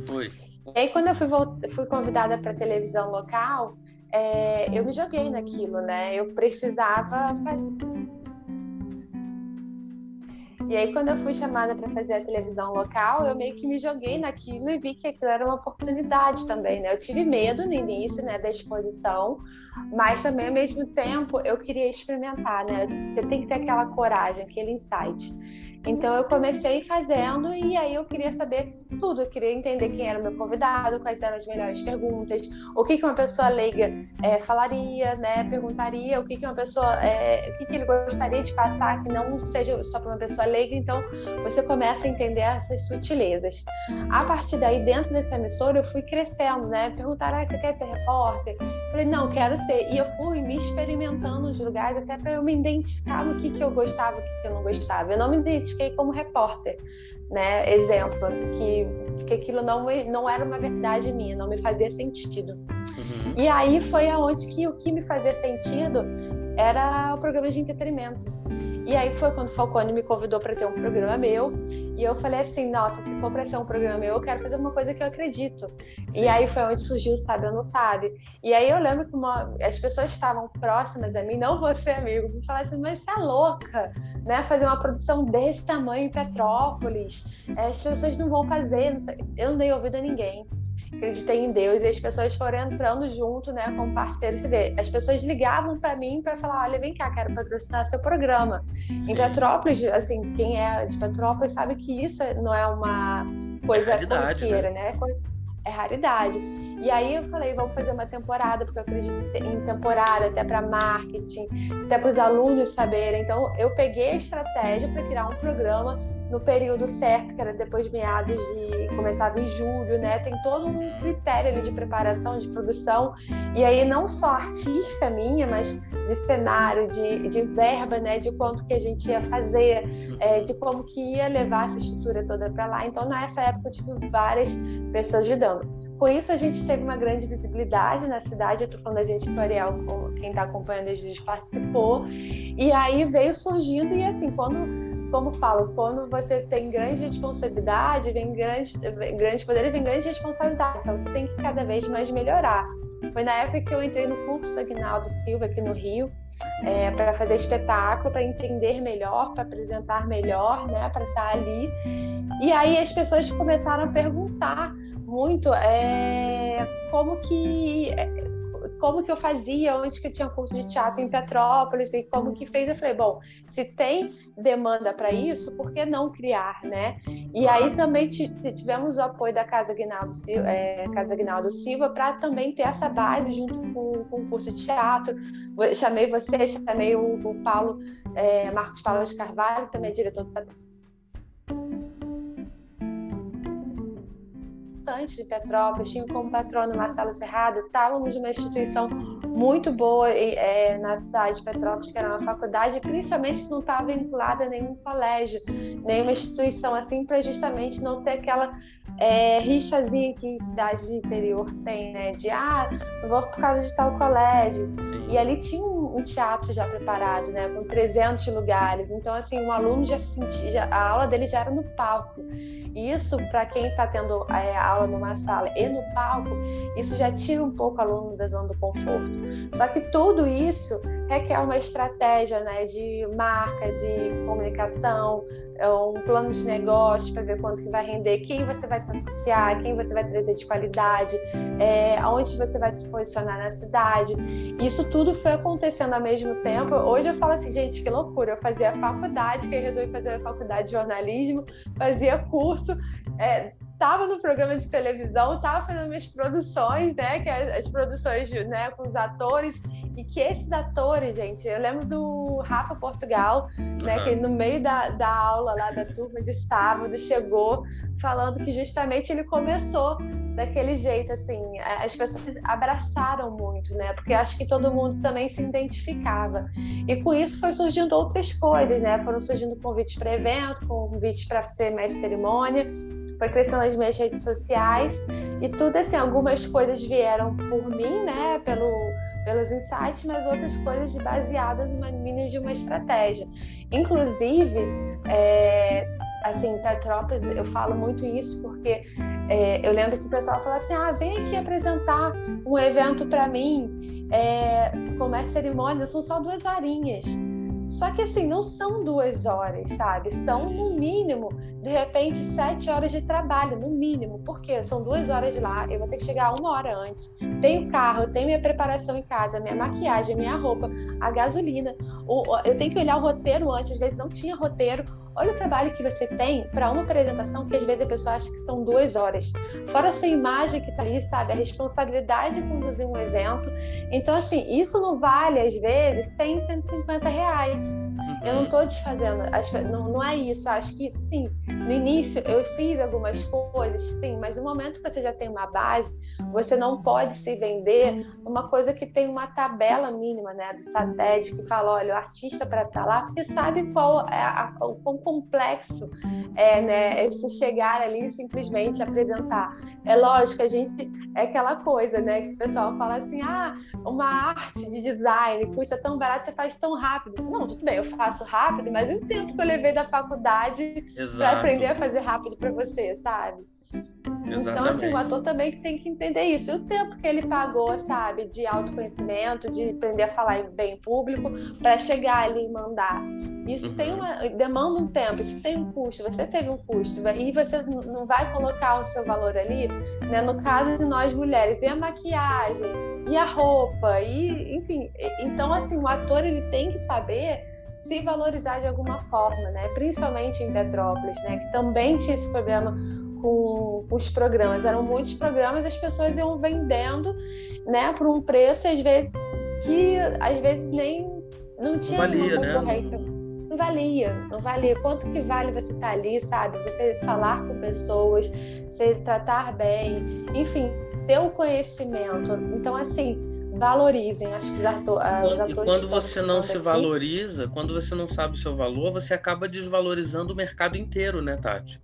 Foi. E aí, quando eu fui, fui convidada para televisão local, é, eu me joguei naquilo, né? Eu precisava fazer. E aí, quando eu fui chamada para fazer a televisão local, eu meio que me joguei naquilo e vi que aquilo era uma oportunidade também, né? Eu tive medo no início, né, da exposição, mas também, ao mesmo tempo, eu queria experimentar, né? Você tem que ter aquela coragem, aquele insight. Então eu comecei fazendo e aí eu queria saber tudo, eu queria entender quem era o meu convidado, quais eram as melhores perguntas, o que, que uma pessoa leiga é, falaria, né, perguntaria, o que, que uma pessoa, é, o que, que ele gostaria de passar que não seja só para uma pessoa leiga. Então você começa a entender essas sutilezas. A partir daí, dentro dessa emissora, eu fui crescendo, né? Perguntaram, ah, você quer ser repórter? Eu falei, não, quero ser. E eu fui me experimentando nos lugares até para eu me identificar no que, que eu gostava, o que, que eu não gostava. Eu não me identifiquei identifiquei como repórter, né? Exemplo, que, que aquilo não, não era uma verdade minha, não me fazia sentido. Uhum. E aí foi aonde que o que me fazia sentido era o programa de entretenimento. E aí foi quando o Falcone me convidou para ter um programa meu. E eu falei assim: nossa, se for para ser um programa meu, eu quero fazer uma coisa que eu acredito. Sim. E aí foi onde surgiu o Sabe ou Não Sabe. E aí eu lembro que uma, as pessoas estavam próximas a mim, não você, amigo, me falaram assim: mas você é louca, né? Fazer uma produção desse tamanho em Petrópolis. É, as pessoas não vão fazer. Não eu não dei ouvido a ninguém acreditei em Deus e as pessoas foram entrando junto, né, como parceiros. Você vê, as pessoas ligavam para mim para falar: olha, vem cá, quero patrocinar seu programa. Sim. Em Petrópolis, assim, quem é de Petrópolis sabe que isso não é uma coisa é corriqueira, né? né? É raridade. E aí eu falei, vamos fazer uma temporada, porque eu acredito em temporada, até para marketing, até para os alunos saberem. Então eu peguei a estratégia para criar um programa no período certo, que era depois de meados de. Começava em julho, né? Tem todo um critério ali de preparação, de produção, e aí não só artística minha, mas de cenário, de, de verba, né? De quanto que a gente ia fazer, é, de como que ia levar essa estrutura toda para lá. Então, nessa época, eu tive várias pessoas ajudando. Com isso, a gente teve uma grande visibilidade na cidade. Eu tô falando da gente o Ariel, quem está acompanhando a gente participou. E aí veio surgindo, e assim, quando como falo, quando você tem grande responsabilidade, vem grande, grande poder e vem grande responsabilidade. Então você tem que cada vez mais melhorar. Foi na época que eu entrei no curso do Agnaldo Silva aqui no Rio, é, para fazer espetáculo, para entender melhor, para apresentar melhor, né, para estar ali. E aí as pessoas começaram a perguntar muito é, como que como que eu fazia, onde que eu tinha curso de teatro em Petrópolis e como que fez. Eu falei, bom, se tem demanda para isso, por que não criar, né? E aí também tivemos o apoio da Casa Guinaldo Silva, é, Casa Silva para também ter essa base junto com, com o curso de teatro. Chamei você, chamei o, o Paulo, é, Marcos Paulo de Carvalho, também é diretor do importante de Petrópolis, tinha como patrono Marcelo Serrado, estávamos numa instituição muito boa é, na cidade de Petrópolis, que era uma faculdade, principalmente que não estava vinculada a nenhum colégio, nenhuma instituição assim, para justamente não ter aquela é, rixazinha que em cidade de interior tem, né? De ah, eu vou por causa de tal colégio. Sim. E ali tinha um, teatro já preparado, né? Com 300 lugares. Então, assim, o aluno já sentia, a aula dele já era no palco. E isso, para quem está tendo é, aula numa sala e no palco, isso já tira um pouco o aluno da zona do conforto. Só que tudo isso requer uma estratégia né, de marca, de comunicação, é um plano de negócio para ver quanto que vai render, quem você vai se associar, quem você vai trazer de qualidade, é, aonde você vai se posicionar na cidade. Isso tudo foi acontecendo ao mesmo tempo. Hoje eu falo assim, gente, que loucura. Eu fazia faculdade, que resolvi fazer a faculdade de jornalismo, fazia curso. É, estava no programa de televisão, estava fazendo minhas produções, né? Que é as produções né, com os atores, e que esses atores, gente, eu lembro do Rafa Portugal, né? Uhum. Que no meio da, da aula lá da turma de sábado chegou falando que justamente ele começou daquele jeito, assim, as pessoas abraçaram muito, né? Porque acho que todo mundo também se identificava. E com isso foi surgindo outras coisas, né? Foram surgindo convites para evento, convites para ser mestre cerimônia foi crescendo nas minhas redes sociais e tudo assim, algumas coisas vieram por mim, né, pelo, pelos insights, mas outras coisas baseadas numa mini de uma estratégia. Inclusive, é, assim, Petrópolis, eu falo muito isso porque é, eu lembro que o pessoal falou assim, ah, vem aqui apresentar um evento para mim, é, é cerimônia, são só duas horinhas. Só que assim, não são duas horas, sabe? São no mínimo, de repente, sete horas de trabalho, no mínimo. Porque são duas horas lá, eu vou ter que chegar uma hora antes. Tenho carro, eu tenho minha preparação em casa, minha maquiagem, minha roupa, a gasolina. Eu tenho que olhar o roteiro antes, às vezes não tinha roteiro Olha o trabalho que você tem para uma apresentação que às vezes a pessoa acha que são duas horas. Fora a sua imagem que está ali, sabe? A responsabilidade de conduzir um evento. Então, assim, isso não vale, às vezes, 100, 150 reais. Eu não estou desfazendo, acho, não, não é isso. Acho que sim, no início eu fiz algumas coisas, sim, mas no momento que você já tem uma base, você não pode se vender uma coisa que tem uma tabela mínima, né, do SATED, que fala, olha, o artista para estar tá lá, porque sabe qual é a, o quão complexo é, né, se chegar ali e simplesmente apresentar. É lógico, a gente é aquela coisa, né, que o pessoal fala assim, ah, uma arte de design custa tão barato, você faz tão rápido. Não, tudo bem, eu faço faço rápido, mas e o tempo que eu levei da faculdade para aprender a fazer rápido para você, sabe? Exatamente. Então, assim, o ator também tem que entender isso. E o tempo que ele pagou, sabe, de autoconhecimento, de aprender a falar bem em público, para chegar ali e mandar. Isso uhum. tem uma, demanda um tempo, isso tem um custo. Você teve um custo e você não vai colocar o seu valor ali, né? No caso de nós mulheres, e a maquiagem, e a roupa, e enfim. Então, assim, o ator ele tem que saber se valorizar de alguma forma, né? Principalmente em Petrópolis, né? Que também tinha esse problema com, os programas. Eram muitos programas e as pessoas iam vendendo, né? Por um preço às vezes que às vezes nem não tinha não valia, uma né? concorrência. Né? Não valia, não valia. Quanto que vale você estar tá ali, sabe? Você falar com pessoas, você tratar bem, enfim, ter o conhecimento. Então, assim, valorizem. Acho que os, ator, os atores. E quando você não se aqui... valoriza, quando você não sabe o seu valor, você acaba desvalorizando o mercado inteiro, né, Tati?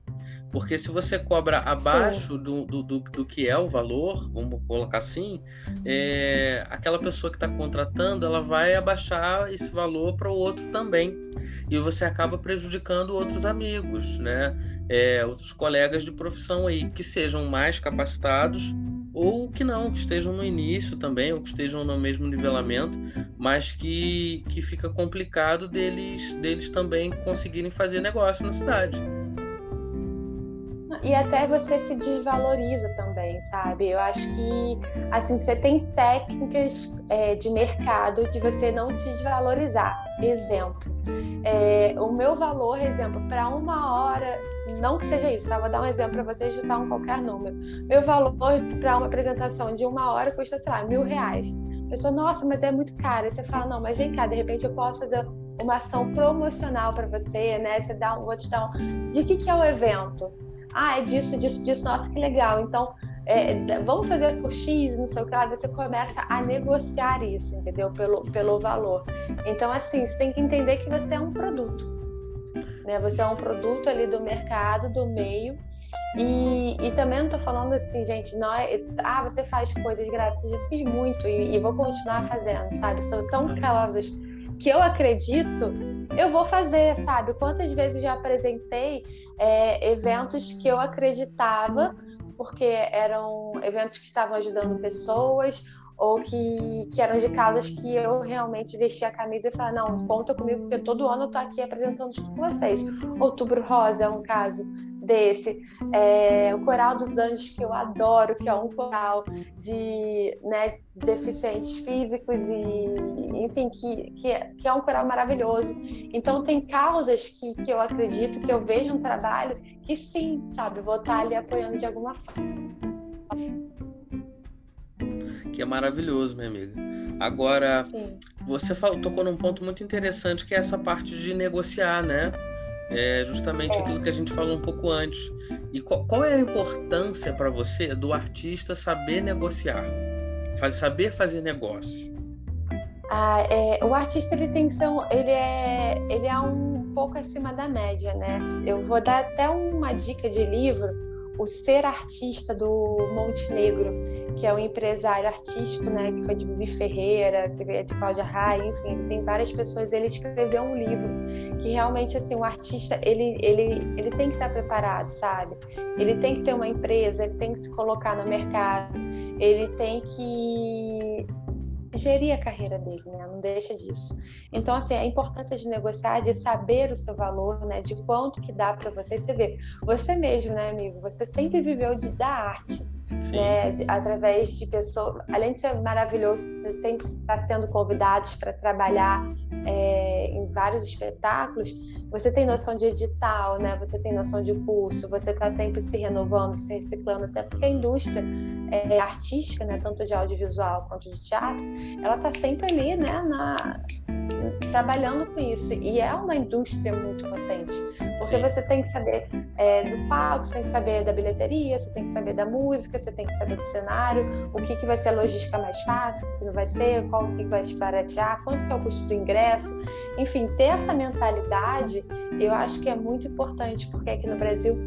Porque se você cobra abaixo do, do, do, do, que é o valor, vamos colocar assim, é, aquela pessoa que está contratando, ela vai abaixar esse valor para o outro também. E você acaba prejudicando outros amigos, né? É, outros colegas de profissão aí, que sejam mais capacitados ou que não, que estejam no início também, ou que estejam no mesmo nivelamento, mas que, que fica complicado deles, deles também conseguirem fazer negócio na cidade. E até você se desvaloriza também, sabe? Eu acho que assim você tem técnicas é, de mercado de você não se desvalorizar. Exemplo, é, o meu valor, exemplo, para uma hora, não que seja isso, tá? Vou dar um exemplo para vocês juntar um qualquer número. Meu valor para uma apresentação de uma hora custa, sei lá, mil reais. A pessoa, nossa, mas é muito caro. Aí você fala, não, mas vem cá, de repente eu posso fazer uma ação promocional para você, né? Você dá um, vou te dar um. De que, que é o evento? Ah, é disso, disso, disso. Nossa, que legal. Então, é, vamos fazer por X, não sei o que lá. Você começa a negociar isso, entendeu? Pelo, pelo valor. Então, assim, você tem que entender que você é um produto. Né? Você é um produto ali do mercado, do meio. E, e também não tô falando assim, gente, não é, ah, você faz coisas de graça, eu fiz muito e, e vou continuar fazendo, sabe? São, são causas que eu acredito, eu vou fazer, sabe? Quantas vezes já apresentei é, eventos que eu acreditava, porque eram eventos que estavam ajudando pessoas ou que, que eram de causas que eu realmente vestia a camisa e falava, não, conta comigo, porque todo ano eu tô aqui apresentando tudo com vocês. Outubro Rosa é um caso desse. É, o Coral dos Anjos, que eu adoro, que é um coral de, né, de deficientes físicos e, enfim, que, que, é, que é um coral maravilhoso. Então, tem causas que, que eu acredito, que eu vejo um trabalho que sim, sabe, vou estar ali apoiando de alguma forma. Que é maravilhoso, minha amiga. Agora, sim. você falou, tocou num ponto muito interessante, que é essa parte de negociar, né? É justamente aquilo que a gente falou um pouco antes. E qual, qual é a importância para você do artista saber negociar, saber fazer negócios? Ah, é, o artista ele tem que ser, ele é, ele é um pouco acima da média, né? Eu vou dar até uma dica de livro, o Ser Artista do Montenegro, que é um empresário artístico, né? Que foi de Bibi Ferreira, veio de Cláudia Raia, enfim, tem várias pessoas. Ele escreveu um livro que realmente assim o artista ele ele ele tem que estar preparado sabe ele tem que ter uma empresa ele tem que se colocar no mercado ele tem que gerir a carreira dele né? Não deixa disso. Então assim a importância de negociar de saber o seu valor né? De quanto que dá para você. Ver você mesmo né amigo? Você sempre viveu de da arte né, através de pessoas, além de ser maravilhoso, você sempre está sendo convidados para trabalhar é, em vários espetáculos, você tem noção de edital, né? Você tem noção de curso, você está sempre se renovando, se reciclando, até porque a indústria é, artística, né, tanto de audiovisual quanto de teatro, ela está sempre ali, né, na, trabalhando com isso. E é uma indústria muito potente, porque Sim. você tem que saber é, do palco, você tem que saber da bilheteria, você tem que saber da música, você tem que saber do cenário, o que, que vai ser a logística mais fácil, o que, não vai ser, qual o que, vai te baratear, quanto que é o custo do ingresso. Enfim, ter essa mentalidade eu acho que é muito importante, porque aqui no Brasil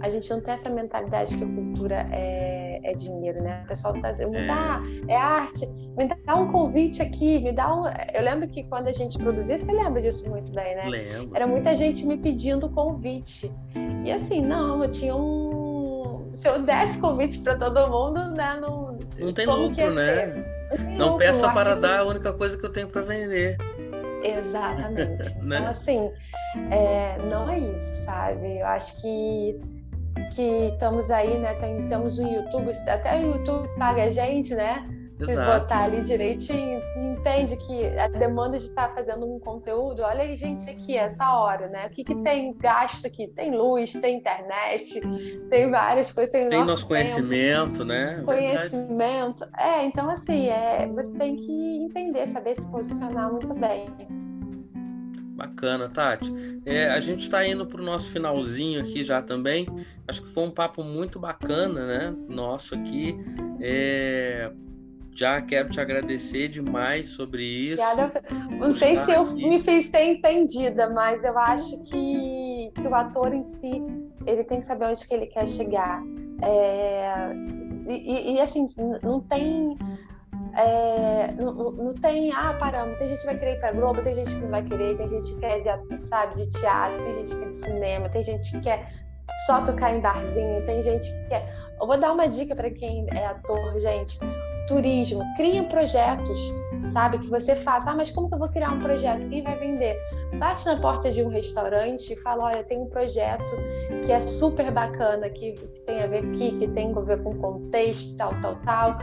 a gente não tem essa mentalidade que a cultura é, é dinheiro, né? O pessoal tá dizendo, me dá, é arte, me dá um convite aqui, me dá um. Eu lembro que quando a gente produzia, você lembra disso muito bem, né? Lembro. Era muita gente me pedindo convite. E assim, não, eu tinha um. Se eu desse convite para todo mundo, né? Não, não tem lucro, né? Não, não peça para dar a única coisa que eu tenho para vender. Exatamente. né? Então, assim, é, não é isso, sabe? Eu acho que que estamos aí, né? Estamos no YouTube, até o YouTube paga a gente, né? Se botar ali direitinho, entende que a demanda de estar tá fazendo um conteúdo, olha aí, gente, aqui, essa hora, né? O que, que tem gasto aqui? Tem luz, tem internet, tem várias coisas. Tem, tem nosso, nosso conhecimento, né? Conhecimento. Verdade. É, então assim, é, você tem que entender, saber se posicionar muito bem. Bacana, Tati. É, a gente está indo para o nosso finalzinho aqui já também. Acho que foi um papo muito bacana, né? Nosso aqui. É... Já quero te agradecer demais sobre isso. Obrigada. Não sei se eu aqui. me fiz ser entendida, mas eu acho que, que o ator em si ele tem que saber onde que ele quer chegar. É... E, e, assim, não tem é, não, não, tem, ah, paramos, tem gente que vai querer ir pra Globo, tem gente que não vai querer, tem gente que quer, de, sabe, de teatro, tem gente que quer de cinema, tem gente que quer só tocar em barzinho, tem gente que quer. Eu vou dar uma dica para quem é ator, gente. Turismo, crie projetos, sabe? Que você faça. Ah, mas como que eu vou criar um projeto? Quem vai vender? bate na porta de um restaurante e fala: Olha, tem um projeto que é super bacana, que tem a ver aqui, que tem a ver com contexto, tal, tal, tal.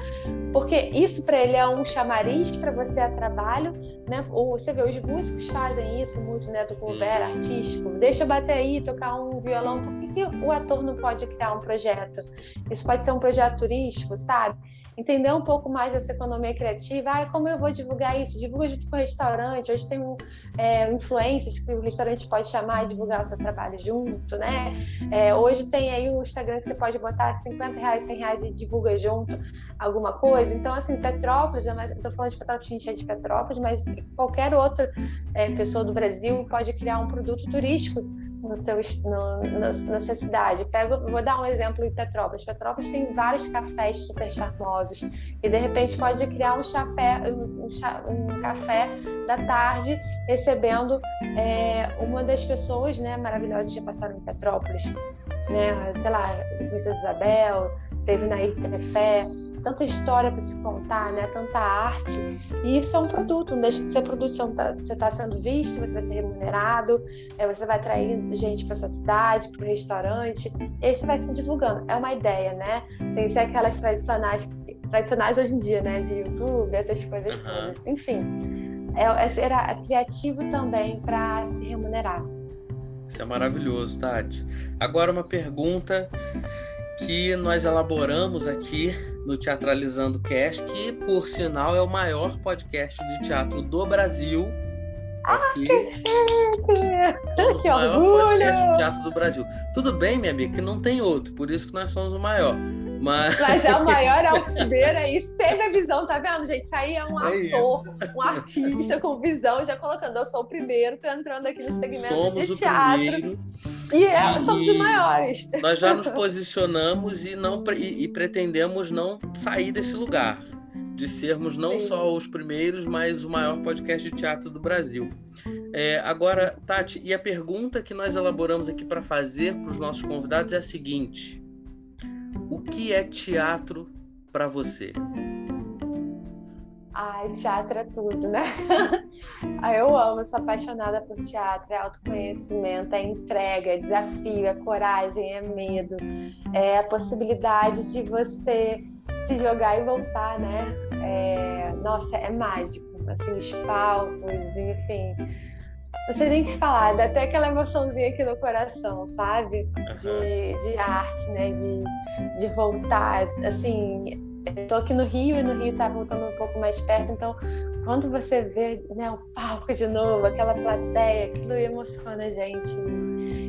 Porque isso para ele é um chamariz para você a trabalho, né? Ou você vê, os músicos fazem isso muito, né? Do cover artístico. Deixa eu bater aí, tocar um violão. Por que, que o ator não pode criar um projeto? Isso pode ser um projeto turístico, sabe? Entender um pouco mais dessa economia criativa. Ah, como eu vou divulgar isso? Divulga junto com o restaurante. Hoje tem um, é, influências que o restaurante pode chamar e divulgar o seu trabalho junto, né? É, hoje tem aí o Instagram que você pode botar 50 reais, 100 reais e divulga junto alguma coisa. Então, assim, Petrópolis, estou falando de Petrópolis, gente é de Petrópolis, mas qualquer outra é, pessoa do Brasil pode criar um produto turístico no seu, no, na, sua cidade. Pego, vou dar um exemplo em Petrópolis. Petrópolis tem vários cafés super charmosos e de repente pode criar um, chapé, um, um, café da tarde recebendo é, uma das pessoas né, maravilhosas que passaram em Petrópolis. Né? Sei lá, Princesa Isabel, teve na Tefé, tanta história para se contar, né? tanta arte. E isso é um produto, não deixa de ser produto, você está tá sendo visto, você vai ser remunerado, é, você vai atrair gente para sua cidade, para o restaurante, e aí você vai se divulgando. É uma ideia, né? Sem ser aquelas tradicionais, tradicionais hoje em dia, né? De YouTube, essas coisas uhum. todas. Enfim, é, é ser criativo também para se remunerar. Isso é maravilhoso, Tati. Agora uma pergunta que nós elaboramos aqui no Teatralizando Cast, que por sinal é o maior podcast de teatro do Brasil. Ah, que chique! Que o maior orgulho! podcast de teatro do Brasil. Tudo bem, minha amiga, que não tem outro, por isso que nós somos o maior. Mas... Mas é o maior, é o primeiro aí, teve a visão, tá vendo, gente? Isso aí é um é ator, isso. um artista com visão, já colocando, eu sou o primeiro, tô entrando aqui no segmento somos de teatro. Primeiro. E é, somos os maiores. Nós já nos posicionamos e, não, e, e pretendemos não sair desse lugar de sermos não Sim. só os primeiros, mas o maior podcast de teatro do Brasil. É, agora, Tati, e a pergunta que nós elaboramos aqui para fazer para os nossos convidados é a seguinte: o que é teatro para você? Ai, teatro é tudo, né? eu amo, sou apaixonada por teatro, é autoconhecimento, é entrega, é desafio, é coragem, é medo, é a possibilidade de você se jogar e voltar, né? É... Nossa, é mágico, assim, os palcos, enfim não sei nem o que falar, dá até aquela emoçãozinha aqui no coração, sabe? De, de arte, né? De, de voltar. Assim, eu tô aqui no Rio e no Rio tá voltando um pouco mais perto, então quando você vê né, o palco de novo, aquela plateia, aquilo emociona a gente.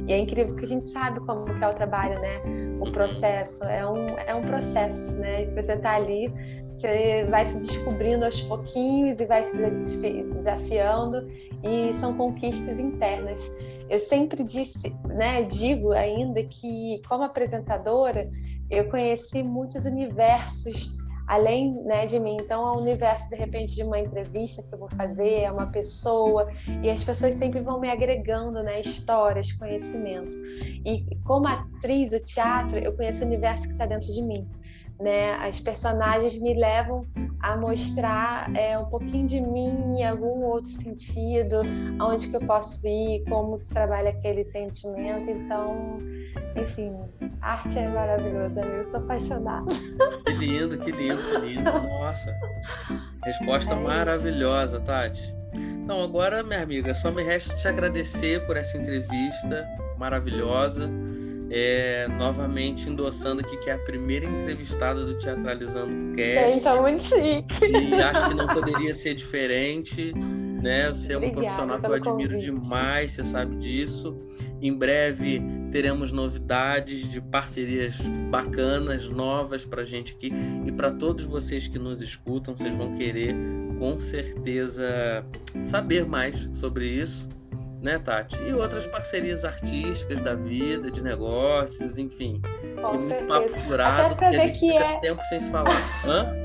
E é incrível porque a gente sabe como que é o trabalho, né? O uhum. processo. É um, é um processo, né? Você tá ali você vai se descobrindo aos pouquinhos e vai se desafiando e são conquistas internas. Eu sempre disse, né, digo ainda que como apresentadora eu conheci muitos universos além né, de mim. Então, é um universo, de repente, de uma entrevista que eu vou fazer, é uma pessoa, e as pessoas sempre vão me agregando né, histórias, conhecimento. E como atriz, o teatro, eu conheço o universo que está dentro de mim né? As personagens me levam a mostrar é, um pouquinho de mim em algum outro sentido, aonde que eu posso ir, como se trabalha aquele sentimento. Então, enfim, arte é maravilhosa, eu sou apaixonada. Que lindo, que lindo, que lindo. Nossa, resposta é maravilhosa, Tati. Então, agora, minha amiga, só me resta te agradecer por essa entrevista maravilhosa é, novamente endossando aqui que é a primeira entrevistada do Teatralizando Cast. Então, muito chique. E acho que não poderia ser diferente, né? Você é um profissional que eu admiro convite. demais, você sabe disso. Em breve teremos novidades de parcerias bacanas, novas pra gente aqui e para todos vocês que nos escutam, vocês vão querer com certeza saber mais sobre isso né, Tati? E outras parcerias artísticas da vida, de negócios, enfim. Com e muito papo furado, Até ver que é... tempo sem se falar. Hã?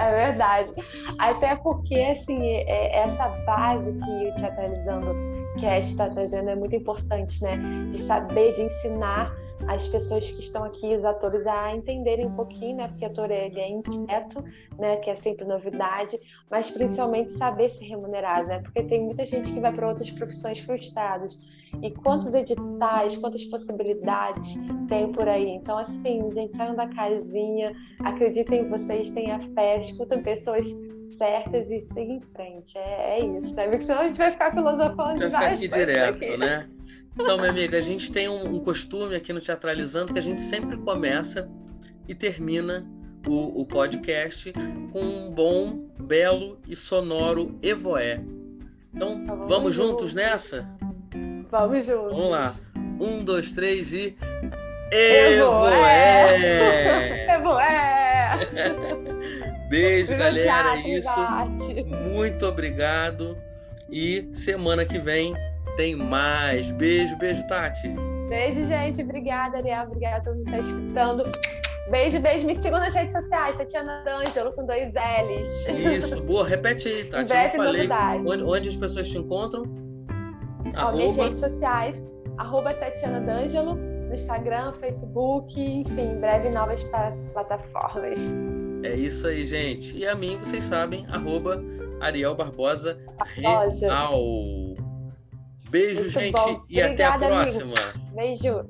É verdade. Até porque, assim, é, essa base que o Teatralizando Cast está trazendo é muito importante, né? De saber, de ensinar as pessoas que estão aqui, os atores, a entenderem um pouquinho, né? Porque ator ele é inquieto, né? Que é sempre novidade, mas principalmente saber se remunerar, né? Porque tem muita gente que vai para outras profissões frustradas. E quantos editais, quantas possibilidades tem por aí? Então, assim, gente, saiam da casinha, acreditem em vocês, tenham fé, escutem pessoas certas e sigam em frente. É, é isso, né? Porque senão a gente vai ficar filosofando de várias aqui direto, aqui. né? Então, minha amiga, a gente tem um, um, costume aqui no Teatralizando que a gente sempre começa e termina o, o podcast com um bom, belo e sonoro Evoé. Então, Então, vamos vamos juntos juntos. nessa? Vamos juntos. Vamos lá. Um, dois, três e. Evoé! Evoé! Beijo, galera. É teatro, isso. arte. Muito obrigado. E semana que vem tem mais. Beijo, beijo, Tati. Beijo, gente. Obrigada, Ariel. Obrigada a todo mundo que está escutando. Beijo, beijo. Me sigam nas redes sociais. Tatiana D'Angelo com dois L's. Isso, boa. Repete aí, Tati. Breve novidade. Onde, onde as pessoas te encontram? Ó, minhas Arroba. redes sociais, arroba Tatiana D'Angelo, no Instagram, Facebook, enfim, em breve novas plataformas. É isso aí, gente. E a mim, vocês sabem, arroba Ariel Barbosa Barbosa. Real. Beijo, Muito gente, bom. e até a Obrigada, amigo. próxima. Beijo.